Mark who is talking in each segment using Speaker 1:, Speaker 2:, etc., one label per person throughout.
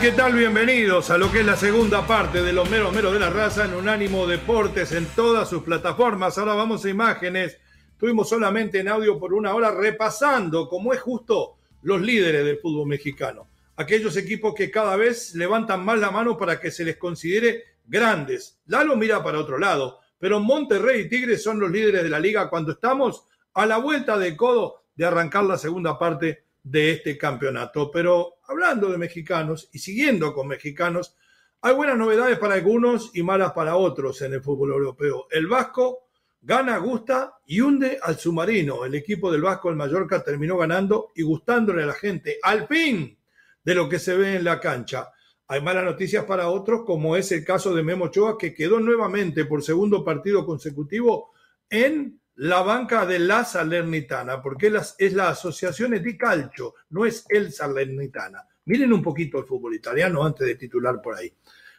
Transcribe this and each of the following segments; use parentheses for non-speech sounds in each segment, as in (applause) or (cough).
Speaker 1: ¿Qué tal? Bienvenidos a lo que es la segunda parte de los meros meros de la raza en Unánimo Deportes en todas sus plataformas. Ahora vamos a imágenes. Estuvimos solamente en audio por una hora repasando, como es justo, los líderes del fútbol mexicano. Aquellos equipos que cada vez levantan más la mano para que se les considere grandes. Lalo mira para otro lado, pero Monterrey y Tigres son los líderes de la liga cuando estamos a la vuelta de codo de arrancar la segunda parte de este campeonato. Pero hablando de mexicanos y siguiendo con mexicanos, hay buenas novedades para algunos y malas para otros en el fútbol europeo. El Vasco gana, gusta y hunde al submarino. El equipo del Vasco, el Mallorca, terminó ganando y gustándole a la gente, al fin, de lo que se ve en la cancha. Hay malas noticias para otros, como es el caso de Memo Ochoa, que quedó nuevamente por segundo partido consecutivo en la banca de la Salernitana, porque es la Asociación di Calcio, no es el Salernitana. Miren un poquito el fútbol italiano antes de titular por ahí.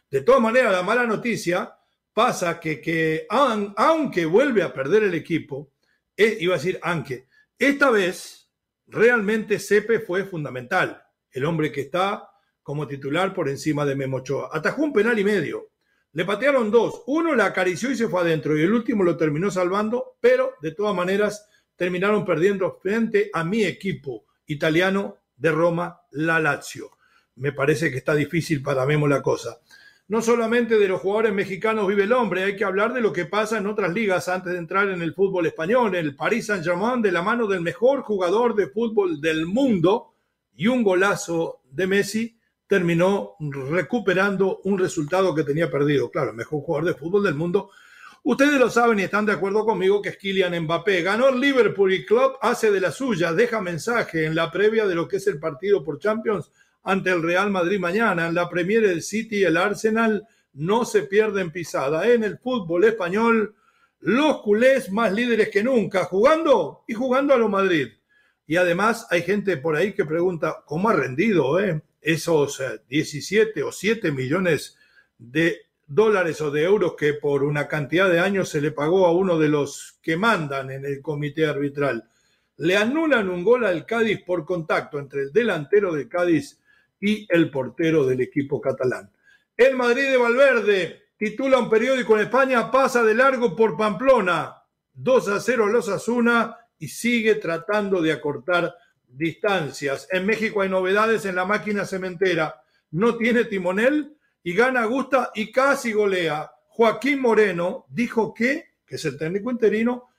Speaker 1: De todas maneras, la mala noticia pasa que, que aunque vuelve a perder el equipo, eh, iba a decir aunque, esta vez realmente Sepe fue fundamental, el hombre que está como titular por encima de Memochoa. Atajó un penal y medio, le patearon dos. Uno la acarició y se fue adentro y el último lo terminó salvando, pero de todas maneras terminaron perdiendo frente a mi equipo italiano de Roma, la Lazio. Me parece que está difícil para Memo la cosa. No solamente de los jugadores mexicanos vive el hombre, hay que hablar de lo que pasa en otras ligas antes de entrar en el fútbol español. El Paris Saint-Germain de la mano del mejor jugador de fútbol del mundo y un golazo de Messi terminó recuperando un resultado que tenía perdido. Claro, el mejor jugador de fútbol del mundo. Ustedes lo saben y están de acuerdo conmigo que es Kylian Mbappé. Ganó el Liverpool y Club hace de la suya, deja mensaje en la previa de lo que es el partido por Champions ante el Real Madrid mañana. En la Premier del City y el Arsenal no se pierden pisada. En el fútbol español, los culés más líderes que nunca, jugando y jugando a lo Madrid. Y además hay gente por ahí que pregunta, ¿cómo ha rendido? Eh? Esos 17 eh, o 7 millones de dólares o de euros que por una cantidad de años se le pagó a uno de los que mandan en el comité arbitral. Le anulan un gol al Cádiz por contacto entre el delantero de Cádiz y el portero del equipo catalán. El Madrid de Valverde titula un periódico en España, pasa de largo por Pamplona, 2 a 0 los Asuna y sigue tratando de acortar distancias. En México hay novedades en la máquina cementera. No tiene timonel y gana Gusta y casi golea. Joaquín Moreno dijo que, que es el técnico interino,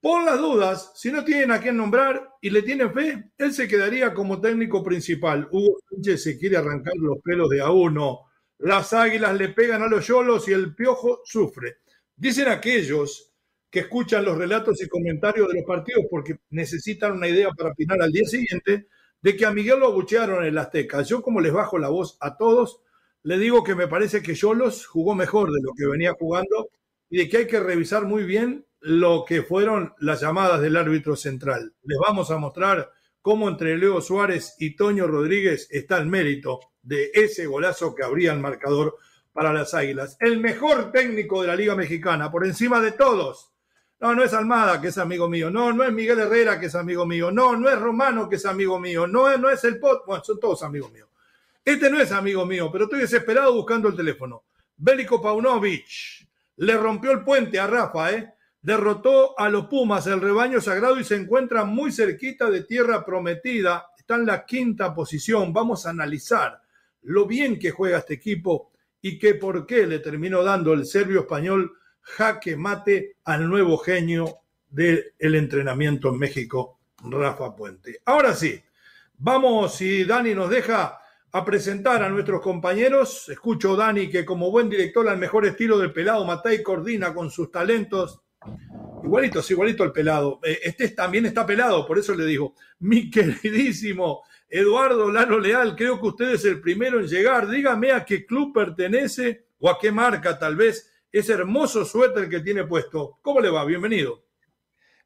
Speaker 1: por las dudas, si no tienen a quién nombrar y le tienen fe, él se quedaría como técnico principal. Hugo Sánchez se quiere arrancar los pelos de a uno. Las águilas le pegan a los yolos y el piojo sufre. Dicen aquellos que escuchan los relatos y comentarios de los partidos porque necesitan una idea para opinar al día siguiente, de que a Miguel lo abuchearon en el Azteca. Yo como les bajo la voz a todos, le digo que me parece que Yolos jugó mejor de lo que venía jugando y de que hay que revisar muy bien lo que fueron las llamadas del árbitro central. Les vamos a mostrar cómo entre Leo Suárez y Toño Rodríguez está el mérito de ese golazo que abría el marcador para las Águilas. El mejor técnico de la Liga Mexicana, por encima de todos. No, no es Almada, que es amigo mío. No, no es Miguel Herrera, que es amigo mío. No, no es Romano, que es amigo mío. No, no es el Pot. Bueno, son todos amigos míos. Este no es amigo mío, pero estoy desesperado buscando el teléfono. Bélico Paunovic le rompió el puente a Rafa, ¿eh? Derrotó a los Pumas, el rebaño sagrado, y se encuentra muy cerquita de tierra prometida. Está en la quinta posición. Vamos a analizar lo bien que juega este equipo y que por qué le terminó dando el serbio español jaque mate al nuevo genio del entrenamiento en México, Rafa Puente. Ahora sí, vamos, si Dani nos deja, a presentar a nuestros compañeros. Escucho, Dani, que como buen director al mejor estilo del pelado Matei coordina con sus talentos. Igualito, igualito al pelado. Eh, este también está pelado, por eso le digo, mi (laughs) queridísimo Eduardo Lalo Leal, creo que usted es el primero en llegar. Dígame a qué club pertenece o a qué marca tal vez ese hermoso suéter que tiene puesto. ¿Cómo le va? Bienvenido.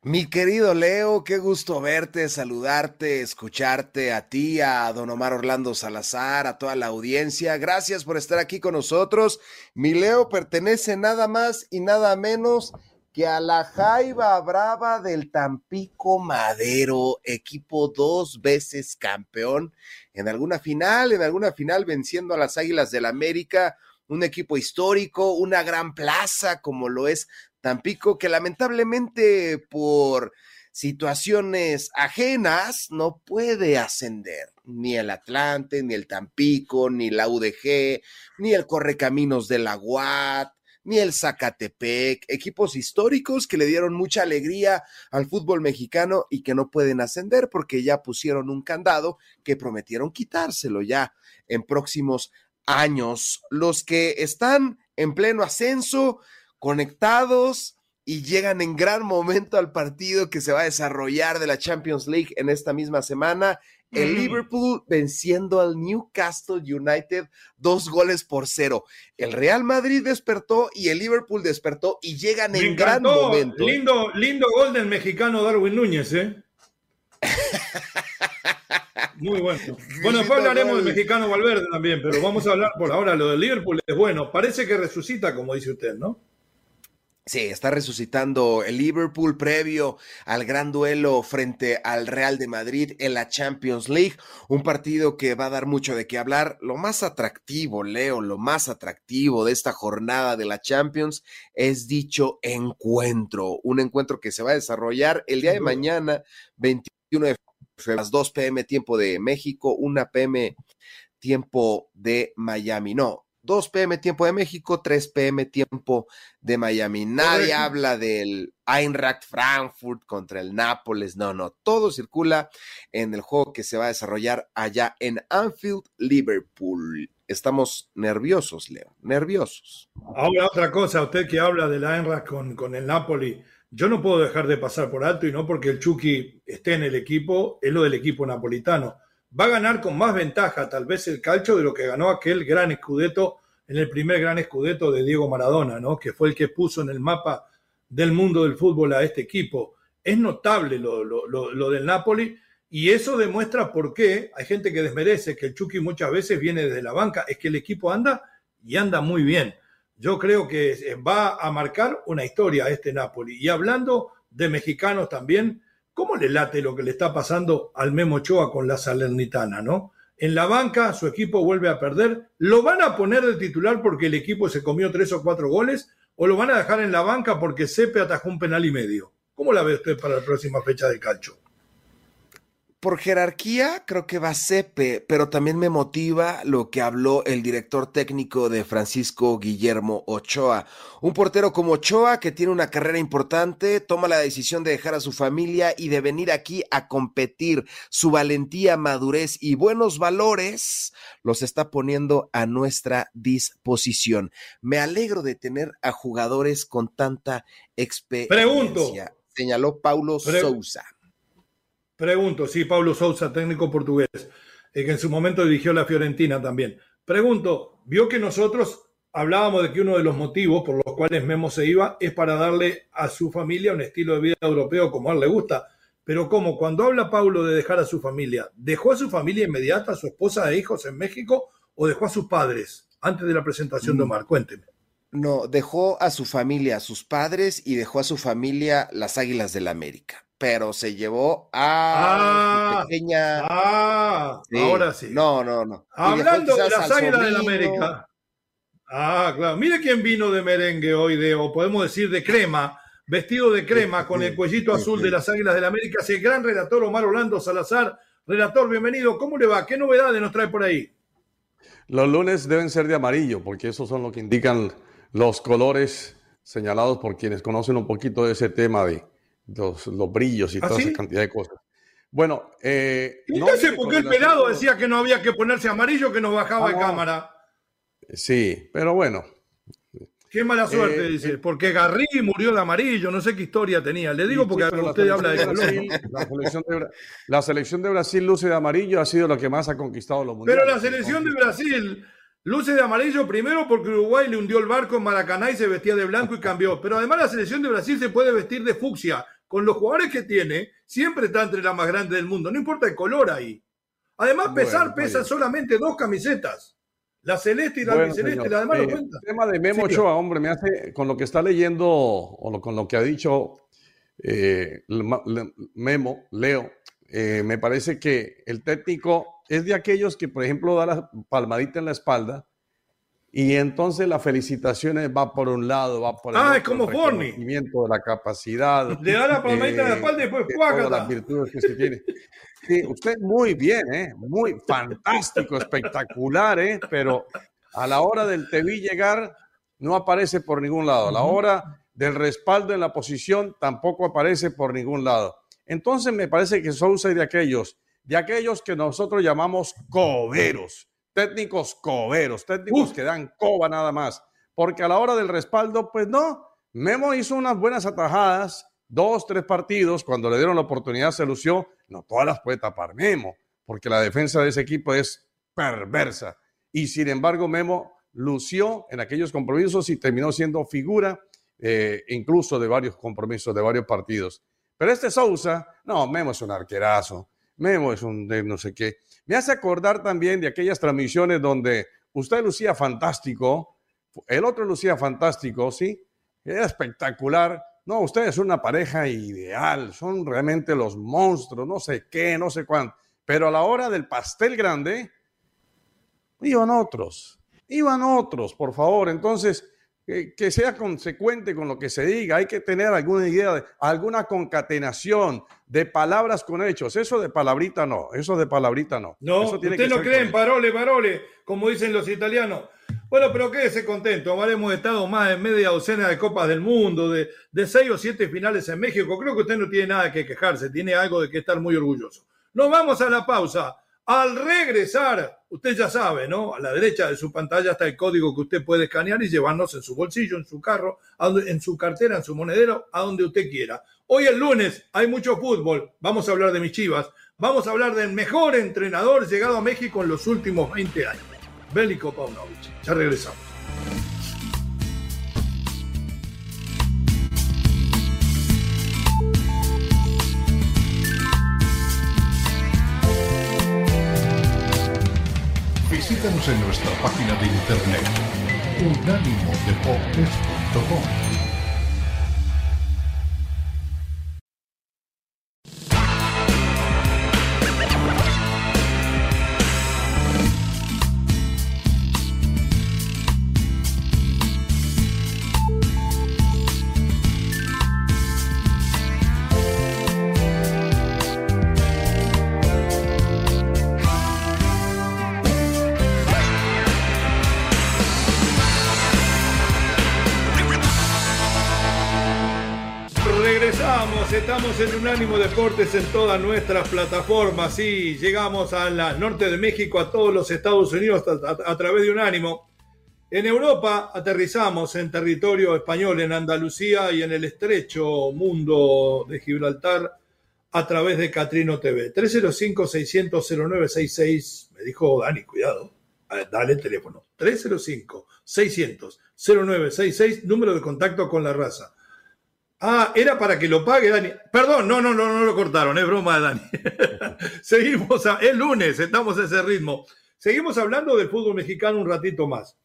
Speaker 2: Mi querido Leo, qué gusto verte, saludarte, escucharte a ti, a don Omar Orlando Salazar, a toda la audiencia. Gracias por estar aquí con nosotros. Mi Leo pertenece nada más y nada menos que a la Jaiba Brava del Tampico Madero, equipo dos veces campeón en alguna final, en alguna final venciendo a las Águilas del América, un equipo histórico, una gran plaza como lo es Tampico, que lamentablemente por situaciones ajenas no puede ascender. Ni el Atlante, ni el Tampico, ni la UDG, ni el Correcaminos de la UAT, ni el Zacatepec, equipos históricos que le dieron mucha alegría al fútbol mexicano y que no pueden ascender porque ya pusieron un candado que prometieron quitárselo ya en próximos años. Los que están en pleno ascenso, conectados y llegan en gran momento al partido que se va a desarrollar de la Champions League en esta misma semana. El Liverpool venciendo al Newcastle United dos goles por cero. El Real Madrid despertó y el Liverpool despertó y llegan en gran momento.
Speaker 1: ¿eh? Lindo, lindo gol del mexicano Darwin Núñez, ¿eh? (laughs) Muy bueno. (laughs) Bueno, después hablaremos del mexicano Valverde también, pero vamos a hablar por ahora. Lo del Liverpool es bueno. Parece que resucita, como dice usted, ¿no?
Speaker 2: Sí, está resucitando el Liverpool previo al gran duelo frente al Real de Madrid en la Champions League, un partido que va a dar mucho de qué hablar. Lo más atractivo, Leo, lo más atractivo de esta jornada de la Champions es dicho encuentro, un encuentro que se va a desarrollar el día de mañana, 21 de a las 2 pm tiempo de México, 1 pm tiempo de Miami. No, 2 pm tiempo de México, 3 pm tiempo de Miami. Nadie habla del Eintracht Frankfurt contra el Nápoles, no, no, todo circula en el juego que se va a desarrollar allá en Anfield, Liverpool. Estamos nerviosos, Leo, nerviosos.
Speaker 1: Ahora otra cosa, usted que habla del Eintracht con, con el Napoli, yo no puedo dejar de pasar por alto y no porque el Chucky esté en el equipo, es lo del equipo napolitano va a ganar con más ventaja tal vez el calcio de lo que ganó aquel gran escudeto en el primer gran escudeto de Diego Maradona, ¿no? que fue el que puso en el mapa del mundo del fútbol a este equipo. Es notable lo, lo, del Napoli y eso demuestra por qué hay gente que desmerece que el Chucky muchas veces viene desde la banca, es que el equipo anda y anda muy bien. Yo creo que va a marcar una historia este Napoli. Y hablando de mexicanos también, ¿Cómo le late lo que le está pasando al Memo Ochoa con la Salernitana, no? En la banca su equipo vuelve a perder. ¿Lo van a poner de titular porque el equipo se comió tres o cuatro goles? ¿O lo van a dejar en la banca porque Sepe atajó un penal y medio? ¿Cómo la ve usted para la próxima fecha de calcio?
Speaker 2: Por jerarquía creo que va Sepe, pero también me motiva lo que habló el director técnico de Francisco Guillermo Ochoa. Un portero como Ochoa, que tiene una carrera importante, toma la decisión de dejar a su familia y de venir aquí a competir. Su valentía, madurez y buenos valores los está poniendo a nuestra disposición. Me alegro de tener a jugadores con tanta experiencia. Pregunto. Señaló Paulo Sousa.
Speaker 1: Pregunto, sí, Pablo Sousa, técnico portugués, eh, que en su momento dirigió la Fiorentina también. Pregunto, vio que nosotros hablábamos de que uno de los motivos por los cuales Memo se iba es para darle a su familia un estilo de vida europeo como a él le gusta. Pero como cuando habla Pablo de dejar a su familia, ¿dejó a su familia inmediata, a su esposa e hijos en México o dejó a sus padres antes de la presentación de. Omar. Cuénteme.
Speaker 2: No, dejó a su familia, a sus padres y dejó a su familia las Águilas del la América. Pero se llevó a
Speaker 1: ah, pequeña. Ah, ahora sí.
Speaker 2: No, no, no.
Speaker 1: Hablando de las Águilas del la América. Ah, claro. Mire quién vino de merengue hoy, de, o podemos decir de crema, vestido de crema, con el cuellito azul de las Águilas del la América. el gran relator Omar Orlando Salazar. Relator, bienvenido. ¿Cómo le va? ¿Qué novedades nos trae por ahí?
Speaker 3: Los lunes deben ser de amarillo, porque esos son lo que indican los colores señalados por quienes conocen un poquito de ese tema de los, brillos y ¿Ah, toda esa cantidad de cosas. Bueno,
Speaker 1: eh, no sé por qué el pelado decía que no había que ponerse amarillo, que nos bajaba de cámara.
Speaker 3: Sí, pero bueno.
Speaker 1: Qué mala suerte, eh, dice, eh, porque Garrí murió de amarillo, no sé qué historia tenía. Le digo porque usted habla de
Speaker 3: Brasil, la, selección de, la selección de Brasil luce de amarillo, ha sido lo que más ha conquistado los mundiales.
Speaker 1: Pero la selección de Brasil luce de amarillo primero porque Uruguay le hundió el barco en Maracaná y se vestía de blanco y cambió. Pero además la selección de Brasil se puede vestir de fucsia. Con los jugadores que tiene, siempre está entre las más grandes del mundo. No importa el color ahí. Además, pesar pesa solamente dos camisetas. La celeste y la bueno, celeste, la demás no eh,
Speaker 3: El tema de Memo Ochoa, hombre, me hace, con lo que está leyendo o con lo que ha dicho eh, Memo, Leo, eh, me parece que el técnico es de aquellos que, por ejemplo, da la palmadita en la espalda y entonces la felicitación va por un lado, va por el
Speaker 1: ah, es como Forni.
Speaker 3: de la capacidad.
Speaker 1: Le da la palmadita en la espalda y después
Speaker 3: todas las virtudes que se tiene. Sí, usted muy bien, ¿eh? Muy fantástico, espectacular, ¿eh? Pero a la hora del te llegar, no aparece por ningún lado. A la hora del respaldo en la posición, tampoco aparece por ningún lado. Entonces me parece que Sousa es de aquellos, de aquellos que nosotros llamamos coberos, técnicos coberos, técnicos que dan coba nada más. Porque a la hora del respaldo, pues no, Memo hizo unas buenas atajadas, dos, tres partidos, cuando le dieron la oportunidad se lució, no todas las puede tapar Memo, porque la defensa de ese equipo es perversa. Y sin embargo, Memo lució en aquellos compromisos y terminó siendo figura eh, incluso de varios compromisos, de varios partidos. Pero este Sousa, no, Memo es un arquerazo, Memo es un de no sé qué. Me hace acordar también de aquellas transmisiones donde usted lucía fantástico, el otro lucía fantástico, ¿sí? Era espectacular, no, ustedes son una pareja ideal, son realmente los monstruos, no sé qué, no sé cuánto. Pero a la hora del pastel grande, iban otros, iban otros, por favor. Entonces, que, sea consecuente con lo que se diga. Hay que tener alguna idea, de, alguna concatenación de palabras con hechos. Eso de palabrita no, eso de palabrita no.
Speaker 1: No, usted no cree en parole, parole, como dicen los italianos. Bueno, pero quédese contento. Hemos estado más en media docena de Copas del Mundo, de, de seis o siete finales en México. Creo que usted no tiene nada que quejarse, tiene algo de que estar muy orgulloso. Nos vamos a la pausa. Al regresar, usted ya sabe, ¿no? A la derecha de su pantalla está el código que usted puede escanear y llevarnos en su bolsillo, en su carro, en su cartera, en su monedero, a donde usted quiera. Hoy el lunes hay mucho fútbol. Vamos a hablar de mis chivas. Vamos a hablar del mejor entrenador llegado a México en los últimos 20 años. Bélico Paunovic. Ya regresamos.
Speaker 4: En nuestra página de internet unánimodeportes.com
Speaker 1: en Unánimo Deportes en todas nuestras plataformas. Sí, llegamos al norte de México, a todos los Estados Unidos a, través de Unánimo. En Europa aterrizamos en territorio español, en Andalucía y en el estrecho mundo de Gibraltar a través de Catrino TV. 305-600-0966. Me dijo Dani, cuidado. Dale el teléfono. 305-600-0966, número de contacto con la raza. Ah, era para que lo pague Dani. Perdón, no, no, no, no lo cortaron, es broma Dani. (laughs) Seguimos, a, es lunes, estamos a ese ritmo. Seguimos hablando del fútbol mexicano un ratito más.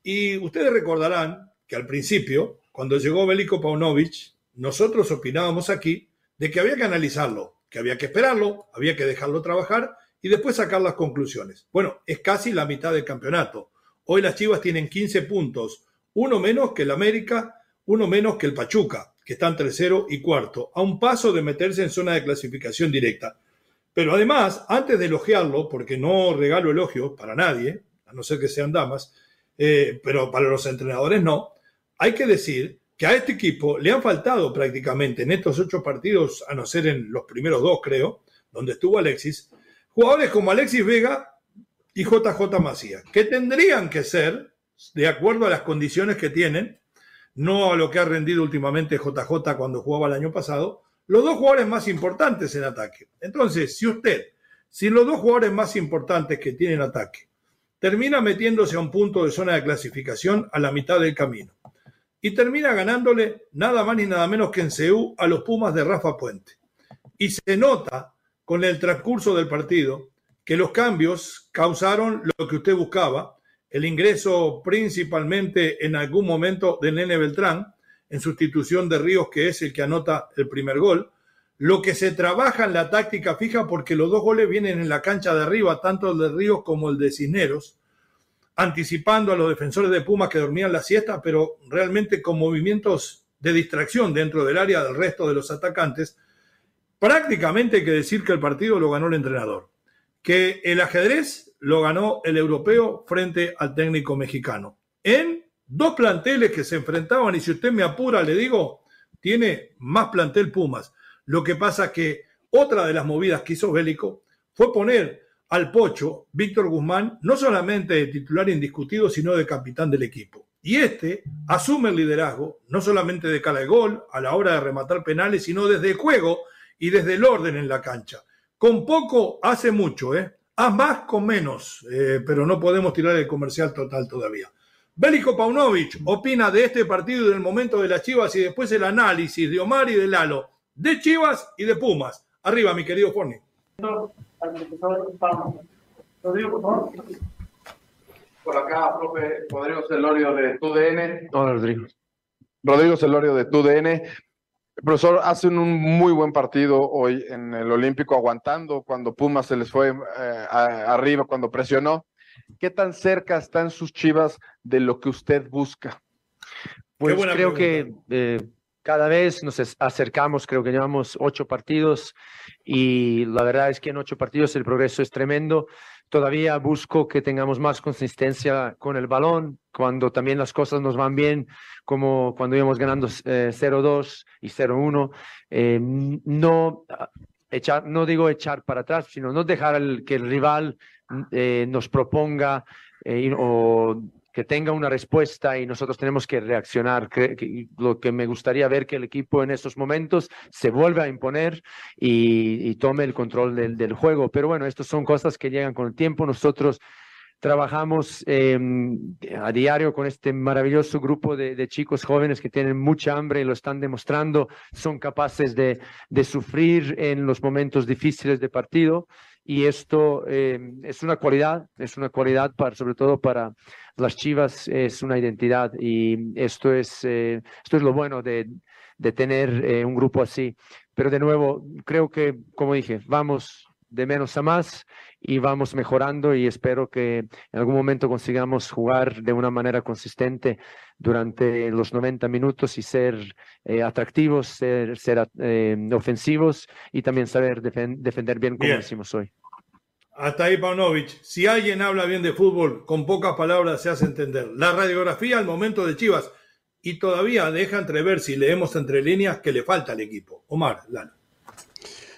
Speaker 1: Y ustedes recordarán que al principio, cuando llegó Bélico Paunovic, nosotros opinábamos aquí de que había que analizarlo, que había que esperarlo, había que dejarlo trabajar y después sacar las conclusiones. Bueno, es casi la mitad del campeonato. Hoy las Chivas tienen 15 puntos, uno menos que el América, uno menos que el Pachuca, que están tercero y cuarto, a un paso de meterse en zona de clasificación directa. Pero además, antes de elogiarlo, porque no regalo elogios para nadie, a no ser que sean damas, eh, pero para los entrenadores no, hay que decir que a este equipo le han faltado prácticamente en estos ocho partidos, a no ser en los primeros dos, creo, donde estuvo Alexis, jugadores como Alexis Vega y JJ Macías, que tendrían que ser, de acuerdo a las condiciones que tienen, no a lo que ha rendido últimamente JJ cuando jugaba el año pasado, los dos jugadores más importantes en ataque. Entonces, si usted, si los dos jugadores más importantes que tienen ataque, termina metiéndose a un punto de zona de clasificación a la mitad del camino y termina ganándole nada más ni nada menos que en CEU a los Pumas de Rafa Puente. Y se nota con el transcurso del partido que los cambios causaron lo que usted buscaba, el ingreso principalmente en algún momento de Nene Beltrán, en sustitución de Ríos, que es el que anota el primer gol. Lo que se trabaja en la táctica fija, porque los dos goles vienen en la cancha de arriba, tanto el de Ríos como el de Cisneros, anticipando a los defensores de Pumas que dormían la siesta, pero realmente con movimientos de distracción dentro del área del resto de los atacantes. Prácticamente hay que decir que el partido lo ganó el entrenador, que el ajedrez lo ganó el europeo frente al técnico mexicano. En dos planteles que se enfrentaban y si usted me apura, le digo, tiene más plantel Pumas. Lo que pasa que otra de las movidas que hizo Bélico fue poner al Pocho, Víctor Guzmán, no solamente de titular indiscutido, sino de capitán del equipo. Y este asume el liderazgo, no solamente de cara al gol, a la hora de rematar penales, sino desde el juego y desde el orden en la cancha. Con poco hace mucho, ¿eh? Haz más con menos, eh, pero no podemos tirar el comercial total todavía. Bélico Paunovic opina de este partido y del momento de las Chivas y después el análisis de Omar y de Lalo, de Chivas y de Pumas. Arriba, mi querido Forni.
Speaker 5: Por acá, profe Rodrigo Celorio de TUDN.
Speaker 6: Hola, Rodrigo.
Speaker 5: Rodrigo Celorio de TUDN. Profesor, hacen un muy buen partido hoy en el Olímpico, aguantando cuando Pumas se les fue eh, arriba, cuando presionó. ¿Qué tan cerca están sus chivas de lo que usted busca?
Speaker 6: Pues creo que eh, cada vez nos acercamos, creo que llevamos ocho partidos y la verdad es que en ocho partidos el progreso es tremendo. Todavía busco que tengamos más consistencia con el balón, cuando también las cosas nos van bien, como cuando íbamos ganando 0-2 eh, y 0-1. Eh, no, ah, echar, no digo echar para atrás, sino no dejar que el rival eh, nos proponga o que tenga una respuesta y nosotros tenemos que reaccionar. lo que me gustaría ver que el equipo en estos momentos se vuelva a imponer y, tome el control del, juego. Pero bueno, estas son cosas que llegan con el tiempo. Nosotros trabajamos em, a diario con este maravilloso grupo de, chicos jóvenes que tienen mucha hambre y lo están demostrando, son capaces de, de sufrir en los momentos difíciles de partido y esto em, es una cualidad, es una cualidad para, sobre todo para las Chivas, es una identidad y esto es, eh, esto es lo bueno de, de tener eh, un grupo así. Pero de nuevo, creo que, como dije, vamos de menos a más y vamos mejorando y espero que en algún momento consigamos jugar de una manera consistente durante los 90 minutos y ser eh, atractivos, ser, ser eh, ofensivos y también saber defender bien como decimos hoy.
Speaker 1: Hasta ahí, Paunovic. Si alguien habla bien de fútbol, con pocas palabras se hace entender. La radiografía al momento de Chivas y todavía deja entrever, si leemos entre líneas, que le falta al equipo. Omar, Lana.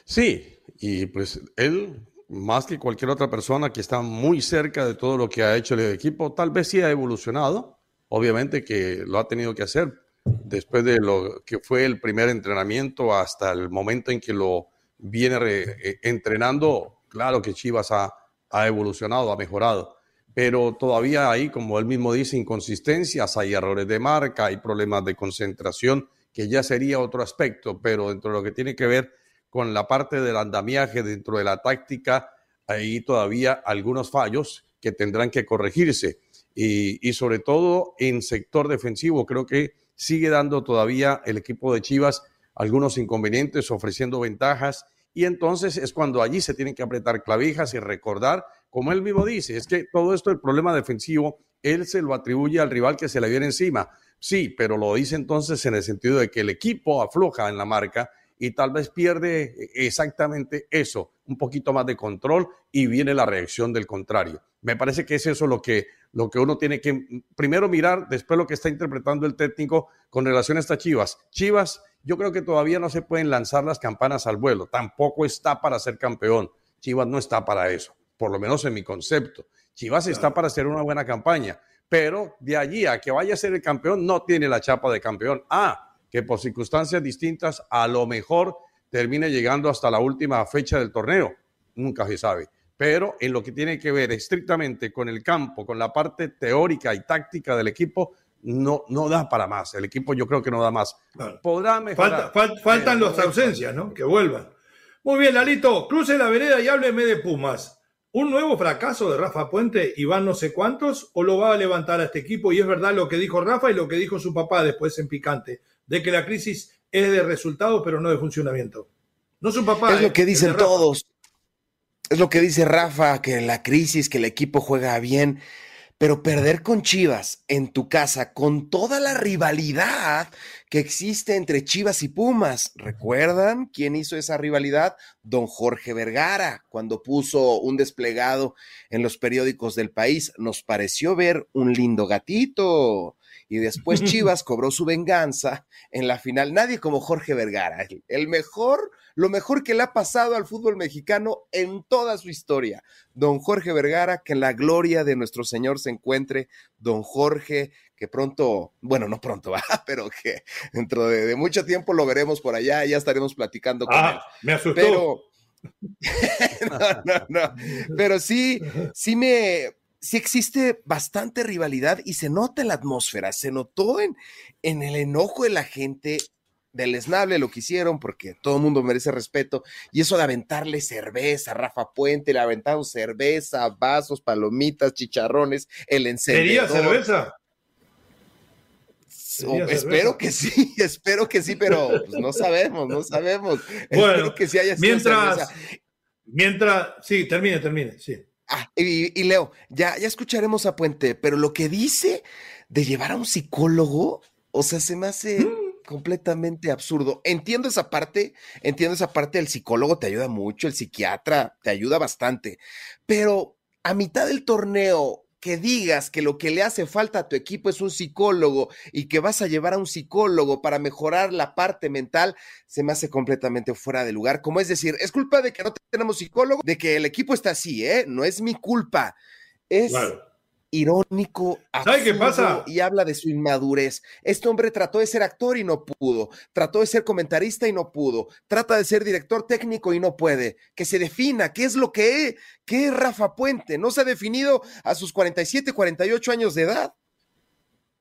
Speaker 3: Sí, y pues él, más que cualquier otra persona que está muy cerca de todo lo que ha hecho el equipo, tal vez sí ha evolucionado, obviamente que lo ha tenido que hacer. Después de lo que fue el primer entrenamiento hasta el momento en que lo viene eh, entrenando, claro que Chivas ha, ha evolucionado, ha mejorado, pero todavía hay, como él mismo dice, inconsistencias, hay errores de marca, hay problemas de concentración, que ya sería otro aspecto, pero dentro de lo que tiene que ver con la parte del andamiaje dentro de la táctica, hay todavía algunos fallos que tendrán que corregirse. y, y sobre todo en sector defensivo. Creo que sigue dando todavía el equipo de Chivas algunos inconvenientes, ofreciendo ventajas. Y entonces es cuando allí se tienen que apretar clavijas y recordar, como él mismo dice, es que todo esto, el problema defensivo, él se lo atribuye al rival que se le viene encima. Sí, pero lo dice entonces en el sentido de que el equipo afloja en la marca y tal vez pierde exactamente eso, un poquito más de control y viene la reacción del contrario. Me parece que es eso lo que, lo que uno tiene que primero mirar, después lo que está interpretando el técnico con relación a estas Chivas. Chivas, yo creo que todavía no se pueden lanzar las campanas al vuelo, tampoco está para ser campeón. Chivas no está para eso, por lo menos en mi concepto. Chivas está para hacer una buena campaña, pero de allí a que vaya a ser el campeón no tiene la chapa de campeón. Ah, que por circunstancias distintas a lo mejor termine llegando hasta la última fecha del torneo. Nunca se sabe. Pero en lo que tiene que ver estrictamente con el campo, con la parte teórica y táctica del equipo, no, no da para más. El equipo yo creo que no da más.
Speaker 1: Podrá mejorar. faltan las ausencias, ¿no? Que vuelvan. Muy bien, Lalito, cruce la vereda y hábleme de Pumas. ¿Un nuevo fracaso de Rafa Puente y van no sé cuántos? ¿O lo va a levantar a este equipo? Y es verdad lo que dijo Rafa y lo que dijo su papá después en Picante de que la crisis es de resultado, pero no de funcionamiento. No su papá.
Speaker 2: Es lo que dicen todos. Es lo que dice Rafa, que la crisis, que el equipo juega bien, pero perder con Chivas en tu casa, con toda la rivalidad que existe entre Chivas y Pumas. ¿Recuerdan quién hizo esa rivalidad? Don Jorge Vergara, cuando puso un desplegado en los periódicos del país. Nos pareció ver un lindo gatito y después (laughs) Chivas cobró su venganza en la final. Nadie como Jorge Vergara, el mejor, lo mejor que le ha pasado al fútbol mexicano en toda su historia. Don Jorge Vergara, que en la gloria de nuestro Señor se encuentre. Don Jorge, que pronto, bueno, no pronto, (laughs) pero que dentro de, mucho tiempo lo veremos por allá, ya estaremos platicando con
Speaker 1: ah,
Speaker 2: él.
Speaker 1: Me asustó.
Speaker 2: Pero, (laughs) no, no, no. Pero sí, sí me, sí existe bastante rivalidad y se nota en la atmósfera, se notó en, en el enojo de la gente del esnable lo que hicieron, porque todo el mundo merece respeto, y eso de aventarle cerveza, Rafa Puente, le aventaron cerveza, vasos, palomitas, chicharrones, el encendedor.
Speaker 1: ¿Sería cerveza?
Speaker 2: espero que sí, (laughs) espero que sí, pero pues, no sabemos, no sabemos.
Speaker 1: Bueno, espero que sí haya mientras, mientras, sí, termine, termine, sí.
Speaker 2: Ah, y, Leo, ya, ya escucharemos a Puente, pero lo que dice de llevar a un psicólogo, o sea, se me hace mm. completamente absurdo. Entiendo esa parte, entiendo esa parte, el psicólogo te ayuda mucho, el psiquiatra te ayuda bastante, pero a mitad del torneo que digas que lo que le hace falta a tu equipo es un psicólogo y que vas a llevar a un psicólogo para mejorar la parte mental, se me hace completamente fuera de lugar. Como es decir, es culpa de que no tenemos psicólogo, de que el equipo está así, ¿eh? No es mi culpa. Es irónico,
Speaker 1: ¿Sabe qué pasa?
Speaker 2: y habla de su inmadurez. Este hombre trató de ser actor y no pudo, trató de ser comentarista y no pudo, trata de ser director técnico y no puede. Que se defina qué es lo que es, qué es Rafa Puente. No se ha definido a sus 47, 48 años de edad.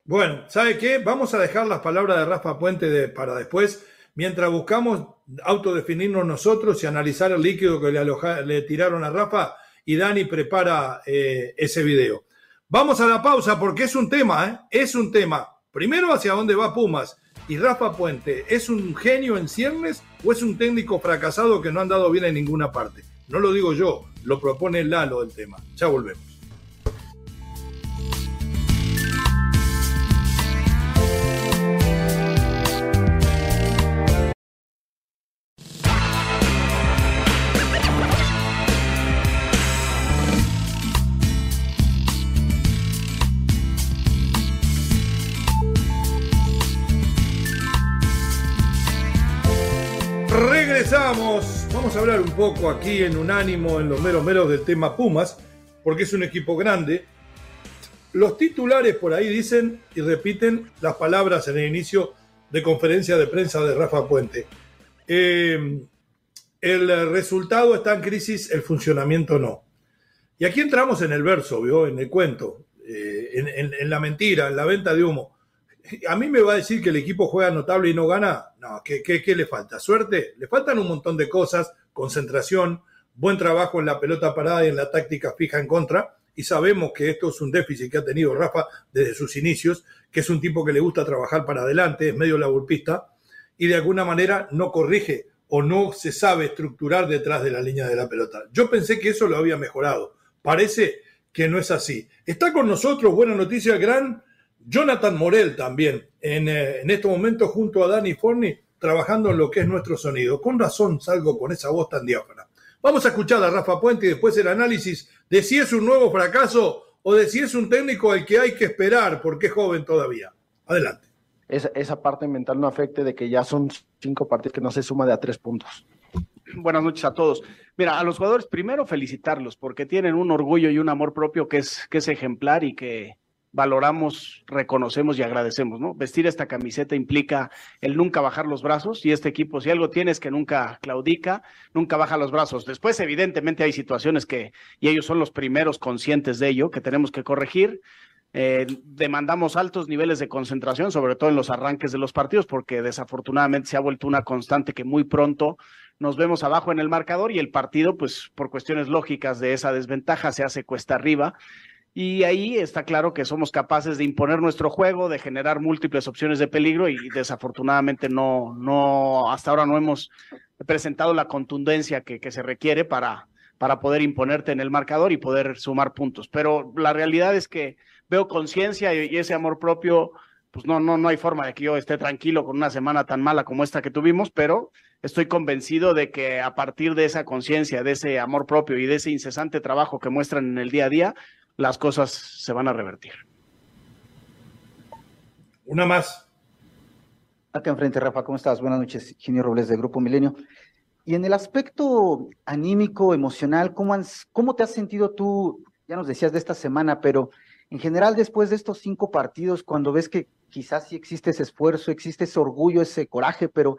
Speaker 1: Bueno, ¿sabe qué? Vamos a dejar las palabras de Rafa Puente para después, mientras buscamos autodefinirnos nosotros y analizar el líquido que le, tiraron a Rafa y Dani prepara eh, ese video. Vamos a la pausa porque es un tema, ¿eh? es un tema. Primero, hacia dónde va Pumas. Y Rafa Puente, ¿es un genio en ciernes o es un técnico fracasado que no han dado bien en ninguna parte? No lo digo yo, lo propone Lalo del tema. Ya volvemos. Hablar un poco aquí en Unánimo, en los meros meros del tema Pumas, porque es un equipo grande. Los titulares por ahí dicen y repiten las palabras en el inicio de conferencia de prensa de Rafa Puente. Eh, el resultado está en crisis, el funcionamiento no. Y aquí entramos en el verso, ¿vio? en el cuento, eh, en la mentira, en la venta de humo a mí me va a decir que el equipo juega notable y no gana. No, ¿qué, qué, le falta? ¿Suerte? Le faltan un montón de cosas, concentración, buen trabajo en la pelota parada y en la táctica fija en contra, y sabemos que esto es un déficit que ha tenido Rafa desde sus inicios, que es un tipo que le gusta trabajar para adelante, es medio laburpista y de alguna manera no corrige o no se sabe estructurar detrás de la línea de la pelota. Yo pensé que eso lo había mejorado. Parece que no es así. Está con nosotros, buena noticia, gran Jonathan Morel también, en, eh, en este momento junto a Dani Forni, trabajando en lo que es nuestro sonido. Con razón salgo con esa voz tan diáfana. Vamos a escuchar a Rafa Puente y después el análisis de si es un nuevo fracaso o de si es un técnico al que hay que esperar porque es joven todavía. Adelante.
Speaker 7: Esa, esa parte mental no afecte de que ya son cinco partidos que no se suma de a tres puntos.
Speaker 8: Buenas noches a todos. Mira, a los jugadores primero felicitarlos porque tienen un orgullo y un amor propio que es, que es ejemplar y que, valoramos, reconocemos y agradecemos, ¿no? Vestir esta camiseta implica el nunca bajar los brazos y este equipo, si algo tiene es que nunca claudica, nunca baja los brazos. Después, evidentemente, hay situaciones que, y ellos son los primeros conscientes de ello, que tenemos que corregir. Eh, demandamos altos niveles de concentración, sobre todo en los arranques de los partidos, porque desafortunadamente se ha vuelto una constante que muy pronto nos vemos abajo en el marcador y el partido, pues por cuestiones lógicas de esa desventaja, se hace cuesta arriba. Y ahí está claro que somos capaces de imponer nuestro juego, de generar múltiples opciones de peligro y desafortunadamente no, no, hasta ahora no hemos presentado la contundencia que, que se requiere para, para poder imponerte en el marcador y poder sumar puntos. Pero la realidad es que veo conciencia y, ese amor propio, pues no, no, no hay forma de que yo esté tranquilo con una semana tan mala como esta que tuvimos, pero estoy convencido de que a partir de esa conciencia, de ese amor propio y de ese incesante trabajo que muestran en el día a día, las cosas se van a revertir.
Speaker 1: Una más.
Speaker 9: Acá enfrente, Rafa, ¿cómo estás? Buenas noches, Ginio Robles de Grupo Milenio. Y en el aspecto anímico, emocional, ¿cómo, ¿cómo te has sentido tú? Ya nos decías de esta semana, pero en general después de estos cinco partidos, cuando ves que quizás sí existe ese esfuerzo, existe ese orgullo, ese coraje, pero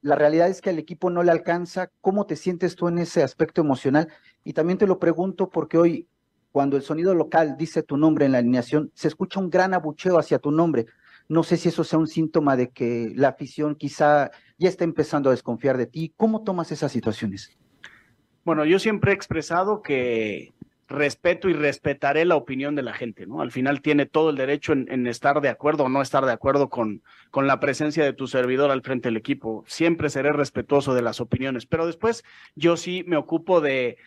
Speaker 9: la realidad es que al equipo no le alcanza, ¿cómo te sientes tú en ese aspecto emocional? Y también te lo pregunto porque hoy cuando el sonido local dice tu nombre en la alineación, se escucha un gran abucheo hacia tu nombre. No sé si eso sea un síntoma de que la afición quizá ya está empezando a desconfiar de ti. ¿Cómo tomas esas situaciones?
Speaker 8: Bueno, yo siempre he expresado que respeto y respetaré la opinión de la gente, ¿no? Al final tiene todo el derecho en, estar de acuerdo o no estar de acuerdo con, con la presencia de tu servidor al frente del equipo. Siempre seré respetuoso de las opiniones, pero después yo sí me ocupo de,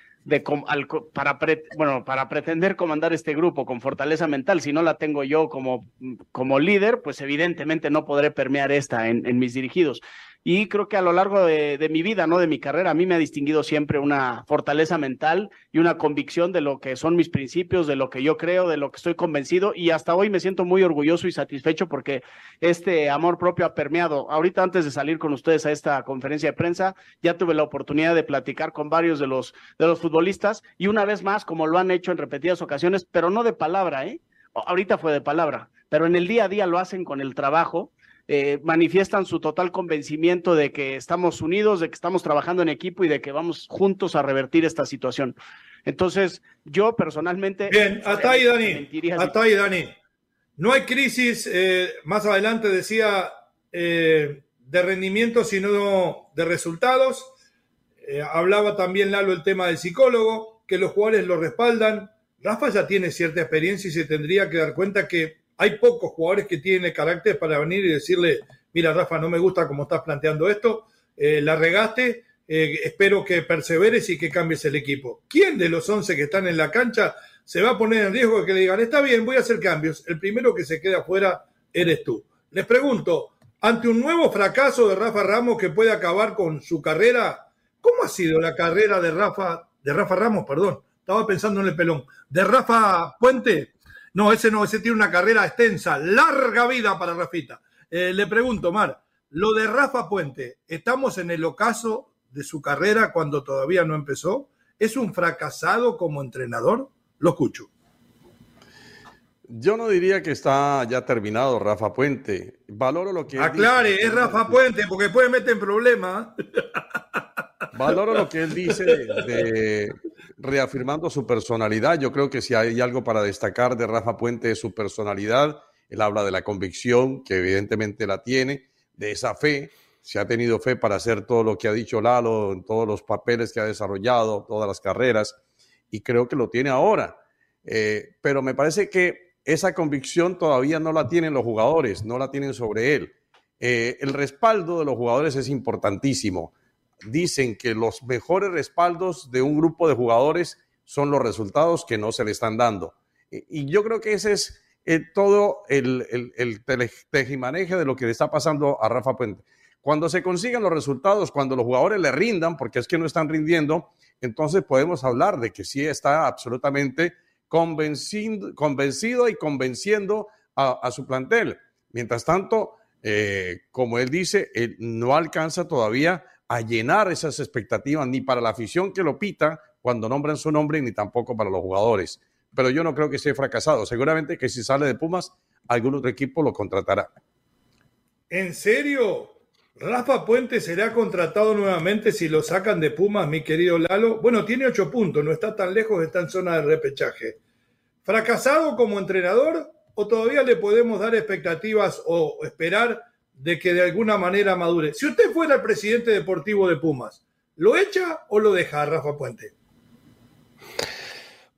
Speaker 8: para, bueno, para pretender comandar este grupo con fortaleza mental, si no la tengo yo como, como líder, pues evidentemente no podré permear esta en mis dirigidos y creo que a lo largo de, mi vida, ¿no? De mi carrera, a mí me ha distinguido siempre una fortaleza mental y una convicción de lo que son mis principios, de lo que yo creo, de lo que estoy convencido y hasta hoy me siento muy orgulloso y satisfecho porque este amor propio ha permeado. Ahorita antes de salir con ustedes a esta conferencia de prensa, ya tuve la oportunidad de platicar con varios de los, de los futbolistas y una vez más, como lo han hecho en repetidas ocasiones, pero no de palabra, ¿eh? Ahorita fue de palabra, pero en el día a día lo hacen con el trabajo eh, manifiestan su total convencimiento de que estamos unidos, de que estamos trabajando en equipo y de que vamos juntos a revertir esta situación. Entonces, yo personalmente...
Speaker 1: Bien, hasta ahí, Dani. Hasta ahí, Dani. No hay crisis, eh, más adelante decía, eh, de rendimiento, sino de resultados. hablaba también Lalo el tema del psicólogo, que los jugadores lo respaldan. Rafa ya tiene cierta experiencia y se tendría que dar cuenta que hay pocos jugadores que tienen carácter para venir y decirle, mira Rafa, no me gusta cómo estás planteando esto, eh, la regaste, eh, espero que perseveres y que cambies el equipo. ¿Quién de los 11 que están en la cancha se va a poner en riesgo de que le digan, está bien, voy a hacer cambios? El primero que se queda afuera eres tú. Les pregunto, ante un nuevo fracaso de Rafa Ramos que puede acabar con su carrera, ¿cómo ha sido la carrera de Rafa, de Rafa Ramos, perdón? Estaba pensando en el pelón, de Rafa Puente no, ese no, ese tiene una carrera extensa, larga vida para Rafita. Eh, le pregunto, Mar, lo de Rafa Puente, ¿estamos en el ocaso de su carrera cuando todavía no empezó? ¿Es un fracasado como entrenador? Lo escucho.
Speaker 3: Yo no diría que está ya terminado Rafa Puente. Valoro lo que.
Speaker 1: Aclare, es Rafa Puente, porque después mete en problemas.
Speaker 3: Valoro lo que él dice de, reafirmando su personalidad. Yo creo que si hay algo para destacar de Rafa Puente es su personalidad. Él habla de la convicción, que evidentemente la tiene, de esa fe. Se ha tenido fe para hacer todo lo que ha dicho Lalo, en todos los papeles que ha desarrollado, todas las carreras, y creo que lo tiene ahora. Eh, pero me parece que esa convicción todavía no la tienen los jugadores, no la tienen sobre él. Eh, el respaldo de los jugadores es importantísimo. Dicen que los mejores respaldos de un grupo de jugadores son los resultados que no se le están dando. Y, yo creo que ese es todo el, el, el tejimaneje de lo que le está pasando a Rafa Puente. Cuando se consigan los resultados, cuando los jugadores le rindan, porque es que no están rindiendo, entonces podemos hablar de que sí está absolutamente convencido, y convenciendo a, su plantel. Mientras tanto, eh, como él dice, él no alcanza todavía a llenar esas expectativas ni para la afición que lo pita cuando nombran su nombre, ni tampoco para los jugadores. Pero yo no creo que esté fracasado. Seguramente que si sale de Pumas, algún otro equipo lo contratará.
Speaker 1: ¿En serio? Rafa Puente será contratado nuevamente si lo sacan de Pumas, mi querido Lalo. Bueno, tiene ocho puntos, no está tan lejos, está en zona de repechaje. ¿Fracasado como entrenador o todavía le podemos dar expectativas o esperar de que de alguna manera madure? Si usted fuera el presidente deportivo de Pumas, ¿lo echa o lo deja Rafa Puente?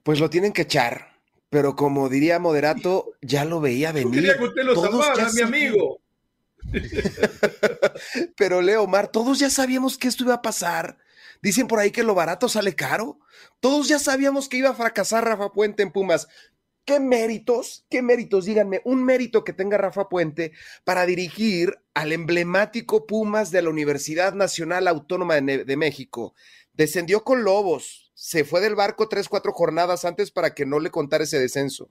Speaker 2: Pues lo tienen que echar, pero como diría Moderato, ya lo veía venir.
Speaker 1: Quería que usted lo zapara, mi amigo. (laughs)
Speaker 2: Pero Leo Mar, todos ya sabíamos que esto iba a pasar. Dicen por ahí que lo barato sale caro. Todos ya sabíamos que iba a fracasar Rafa Puente en Pumas. ¿Qué méritos? ¿Qué méritos? Díganme, un mérito que tenga Rafa Puente para dirigir al emblemático Pumas de la Universidad Nacional Autónoma de, México. Descendió con Lobos, se fue del barco tres, cuatro jornadas antes para que no le contara ese descenso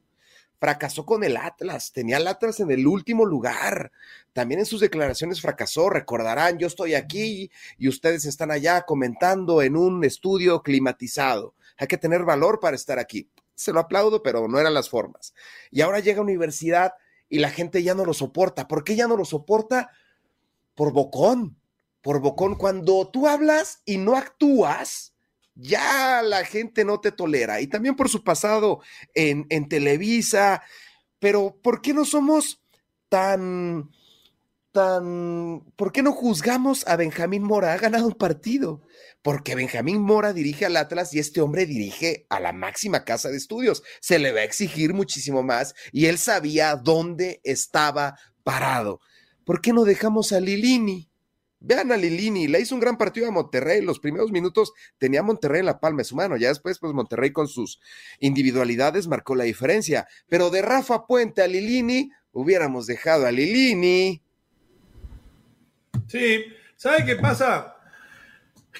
Speaker 2: fracasó con el Atlas, tenía al Atlas en el último lugar. También en sus declaraciones fracasó, recordarán, yo estoy aquí y ustedes están allá comentando en un estudio climatizado. Hay que tener valor para estar aquí. Se lo aplaudo, pero no eran las formas. Y ahora llega a universidad y la gente ya no lo soporta. ¿Por qué ya no lo soporta? Por bocón. Por bocón, cuando tú hablas y no actúas, ya la gente no te tolera. Y también por su pasado en, en Televisa. Pero ¿por qué no somos tan, tan, ¿por qué no juzgamos a Benjamín Mora? Ha ganado un partido. Porque Benjamín Mora dirige al Atlas y este hombre dirige a la máxima casa de estudios. Se le va a exigir muchísimo más y él sabía dónde estaba parado. ¿Por qué no dejamos a Lilini? Vean a Lilini, le hizo un gran partido a Monterrey. Los primeros minutos tenía Monterrey en la palma de su mano. Ya después, pues Monterrey con sus individualidades marcó la diferencia. Pero de Rafa Puente a Lilini, hubiéramos dejado a Lilini.
Speaker 1: Sí, ¿sabe qué pasa?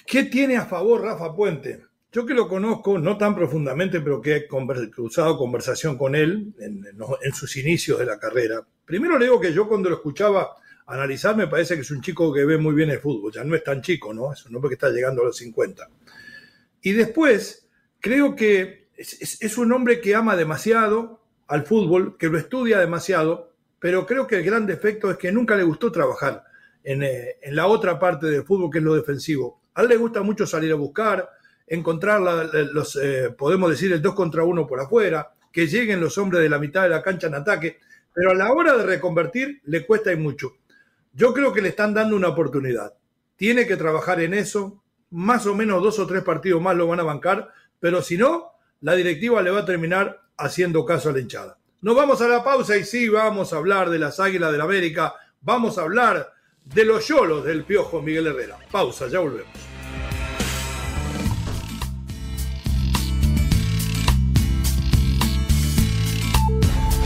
Speaker 1: ¿Qué tiene a favor Rafa Puente? Yo que lo conozco, no tan profundamente, pero que he cruzado conversación con él en, sus inicios de la carrera. Primero le digo que yo cuando lo escuchaba analizar, me parece que es un chico que ve muy bien el fútbol. Ya no es tan chico, ¿no? Es un hombre que está llegando a los 50. Y después, creo que es, un hombre que ama demasiado al fútbol, que lo estudia demasiado, pero creo que el gran defecto es que nunca le gustó trabajar en, eh, la otra parte del fútbol, que es lo defensivo. A él le gusta mucho salir a buscar, encontrar los, eh, podemos decir, el dos contra uno por afuera, que lleguen los hombres de la mitad de la cancha en ataque, pero a la hora de reconvertir le cuesta y mucho. Yo creo que le están dando una oportunidad. Tiene que trabajar en eso. Más o menos dos o tres partidos más lo van a bancar, pero si no, la directiva le va a terminar haciendo caso a la hinchada. Nos vamos a la pausa y sí, vamos a hablar de las Águilas del América. Vamos a hablar de los yolos del Piojo Miguel Herrera. Pausa, ya volvemos.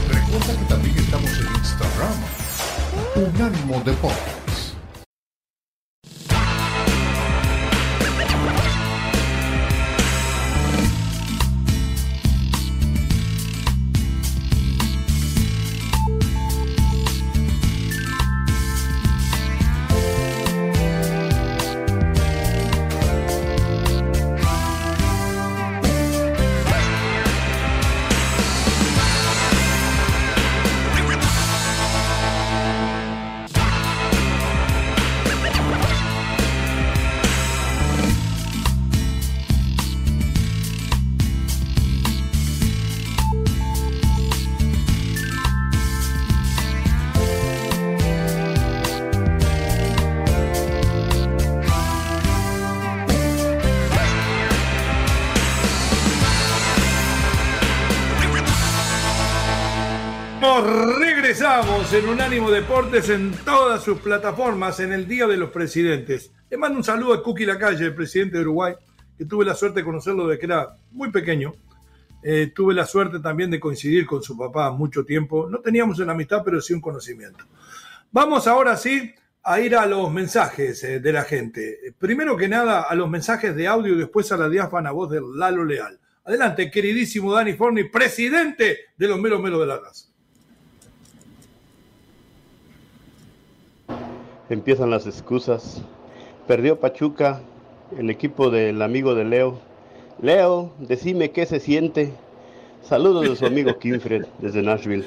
Speaker 4: Recuerda que también estamos en Instagram Unánimo Deportes.
Speaker 1: En Unánimo Deportes en todas sus plataformas en el Día de los Presidentes. Le mando un saludo a Cookie Lacalle, el presidente de Uruguay, que tuve la suerte de conocerlo desde que era muy pequeño. Eh, tuve la suerte también de coincidir con su papá mucho tiempo. No teníamos una amistad, pero sí un conocimiento. Vamos ahora sí a ir a los mensajes eh, de la gente. Primero que nada, a los mensajes de audio y después a la diáfana voz de Lalo Leal. Adelante, queridísimo Dani Forni, presidente de los Meros Meros de la Raza.
Speaker 10: Empiezan las excusas. Perdió Pachuca, el equipo del amigo de Leo. Leo, decime qué se siente. Saludos de su amigo (laughs) Kinfred desde Nashville.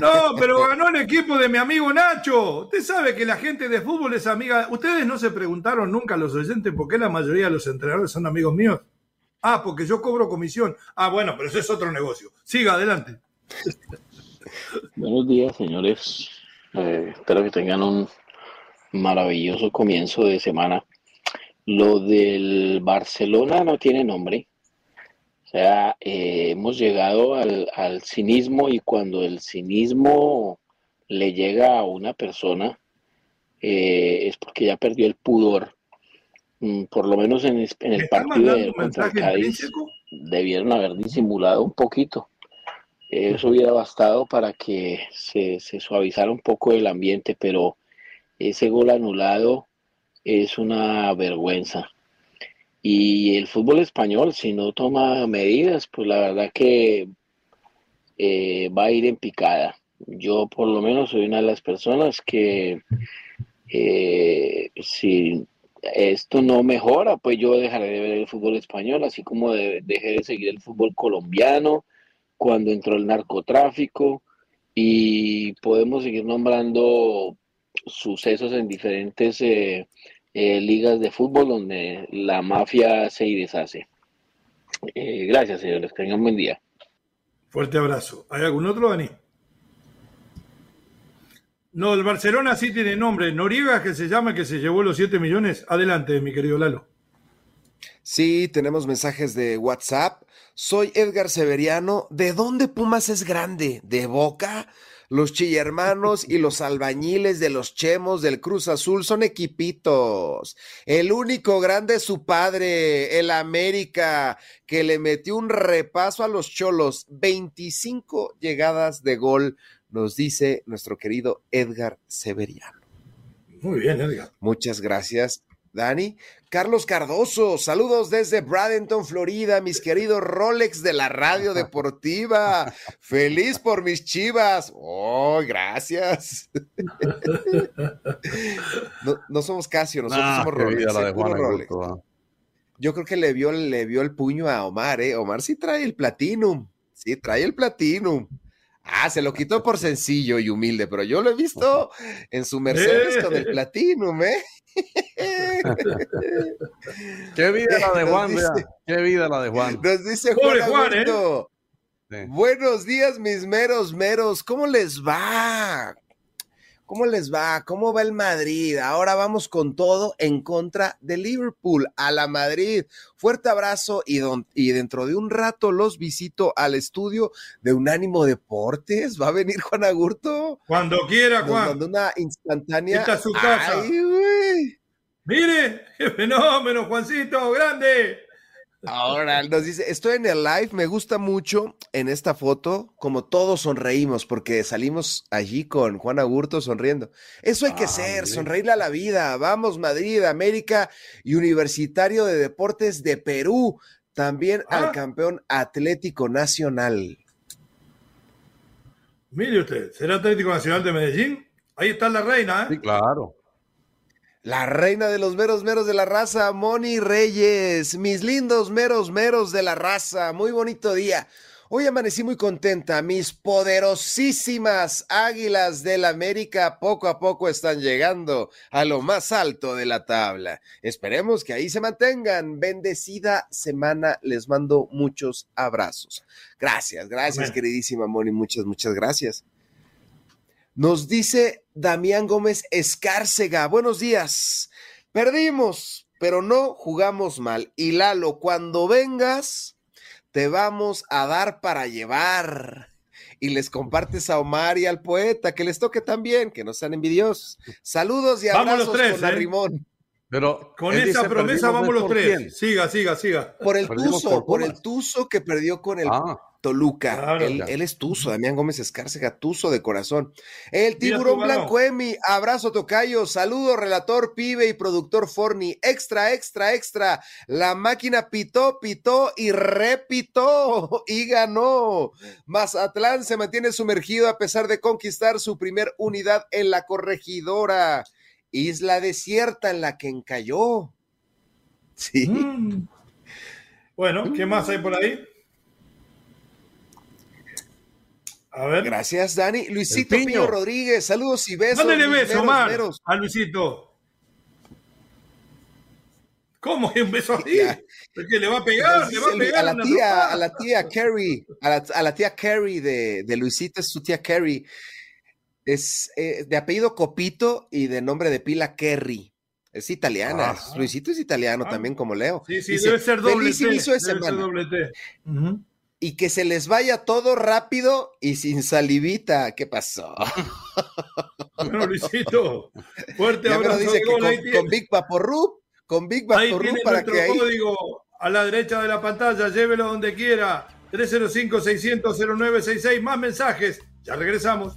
Speaker 1: No, pero ganó el equipo de mi amigo Nacho. Usted sabe que la gente de fútbol es amiga. Ustedes no se preguntaron nunca los oyentes por qué la mayoría de los entrenadores son amigos míos. Ah, porque yo cobro comisión. Ah, bueno, pero eso es otro negocio. Siga, adelante.
Speaker 11: Buenos días, señores. Eh, espero que tengan un maravilloso comienzo de semana. Lo del Barcelona no tiene nombre. O sea, eh, hemos llegado al, cinismo y cuando el cinismo le llega a una persona eh, es porque ya perdió el pudor. Mm, por lo menos en, el partido de contra Cádiz debieron haber disimulado un poquito. Eso hubiera bastado para que se, se suavizara un poco el ambiente, pero ese gol anulado es una vergüenza. Y el fútbol español, si no toma medidas, pues la verdad que eh, va a ir en picada. Yo por lo menos soy una de las personas que eh, si esto no mejora, pues yo dejaré de ver el fútbol español, así como dejé de seguir el fútbol colombiano cuando entró el narcotráfico y podemos seguir nombrando sucesos en diferentes eh, eh, ligas de fútbol donde la mafia se y deshace. Eh, gracias, señores. Tengan un buen día.
Speaker 1: Fuerte abrazo. ¿Hay algún otro, Dani? No, el Barcelona sí tiene nombre. Noriega, que se llama, que se llevó los 7 millones. Adelante, mi querido Lalo.
Speaker 2: Sí, tenemos mensajes de WhatsApp. Soy Edgar Severiano. ¿De dónde Pumas es grande? ¿De Boca? Los chillermanos y los albañiles de los chemos del Cruz Azul son equipitos. El único grande es su padre, el América, que le metió un repaso a los cholos. 25 llegadas de gol, nos dice nuestro querido Edgar Severiano.
Speaker 1: Muy bien, Edgar.
Speaker 2: Muchas gracias. Dani. Carlos Cardoso, saludos desde Bradenton, Florida, mis queridos Rolex de la radio deportiva. Feliz por mis chivas. Oh, gracias. No, somos Casio, nosotros somos Rolex. Yo creo que le vio, le vio el puño a Omar, ¿eh? Omar sí trae el Platinum. Sí, trae el Platinum. Ah, se lo quitó por sencillo y humilde, pero yo lo he visto en su Mercedes con el Platinum, ¿eh?
Speaker 3: Qué vida la de Juan, Qué vida la de Juan.
Speaker 2: Nos dice Juan, ¿eh? Buenos días, mis meros meros. ¿Cómo les va? ¿Cómo les va? ¿Cómo va el Madrid? Ahora vamos con todo en contra de Liverpool, a la Madrid. Fuerte abrazo y, y dentro de un rato los visito al estudio de Unánimo Deportes. ¿Va a venir Juan Agurto?
Speaker 1: Cuando quiera, Juan.
Speaker 2: una instantánea.
Speaker 1: Esta su casa. Mire, qué fenómeno, Juancito, grande.
Speaker 2: Ahora nos dice, estoy en el live, me gusta mucho en esta foto, como todos sonreímos, porque salimos allí con Juan Agurto sonriendo. Eso hay que ah, ser, sonreírle a la vida. Vamos, Madrid, América y Universitario de Deportes de Perú, también al ah. campeón Atlético Nacional.
Speaker 1: Mire usted, ¿será Atlético Nacional de Medellín? Ahí está la reina, ¿eh?
Speaker 3: Sí, claro.
Speaker 2: La reina de los meros meros de la raza, Moni Reyes, mis lindos meros meros de la raza, muy bonito día. Hoy amanecí muy contenta, mis poderosísimas águilas del América poco a poco están llegando a lo más alto de la tabla. Esperemos que ahí se mantengan. Bendecida semana, les mando muchos abrazos. Gracias, gracias queridísima Moni, muchas, muchas gracias. Nos dice Damián Gómez Escárcega. Buenos días. Perdimos, pero no jugamos mal. Y Lalo, cuando vengas, te vamos a dar para llevar. y les compartes a Omar y al poeta, que les toque también, que no sean envidiosos. Saludos y abrazos
Speaker 1: los tres,
Speaker 2: con
Speaker 1: ¿eh?
Speaker 2: Arrimón.
Speaker 3: Pero
Speaker 1: Con esa
Speaker 3: dice,
Speaker 1: promesa vamos
Speaker 3: ¿no es
Speaker 1: los tres.
Speaker 3: quién?
Speaker 1: Siga, siga, siga.
Speaker 2: Por el Tuzo,
Speaker 3: por
Speaker 2: por el. Tuzo que perdió con el
Speaker 3: Ah,
Speaker 2: Toluca.
Speaker 1: Claro.
Speaker 2: él, él es Tuzo, Damián Gómez Escárcega, Tuzo de corazón. El tiburón blanco Emi, abrazo tocayo, saludo relator, pibe y productor Forni, extra, extra, extra. La máquina pitó, pitó y repitó (laughs) y ganó. Mazatlán se mantiene sumergido a pesar de conquistar su primer unidad en la corregidora. Isla desierta en la que encalló. (laughs) Sí.
Speaker 1: Mm. Bueno, ¿qué más hay por ahí? A ver.
Speaker 2: Gracias, Dani. Luisito
Speaker 3: Piño.
Speaker 2: Piño Rodríguez, saludos y besos.
Speaker 1: Mándale beso, Omar,
Speaker 2: meros.
Speaker 1: a Luisito. ¿Cómo es un beso así? (laughs) Porque le va a pegar, le va a pegar
Speaker 2: a la tía, a la tía Carrie, a la, a la tía Carrie de, de Luisito es su tía Carrie. Es eh, de apellido Copito y de nombre de pila Kerry. Es italiana. Luisito es italiano
Speaker 1: Ah.
Speaker 2: también como Leo.
Speaker 1: Sí, sí,
Speaker 2: Dice,
Speaker 1: debe ser doble
Speaker 2: "Feliz
Speaker 1: T. debe ser
Speaker 2: semana".
Speaker 1: doble T.
Speaker 2: Y que se les vaya todo rápido y sin salivita. ¿Qué pasó? (laughs)
Speaker 1: Bueno, Luisito, fuerte
Speaker 2: Ya me lo
Speaker 1: abrazo
Speaker 2: dice
Speaker 1: de
Speaker 2: que con, con Big Vaporub, con Big
Speaker 1: tiene
Speaker 2: para que ahí
Speaker 1: código a la derecha de la pantalla. Llévelo donde quiera. 305-600-0966. Más mensajes. Ya regresamos.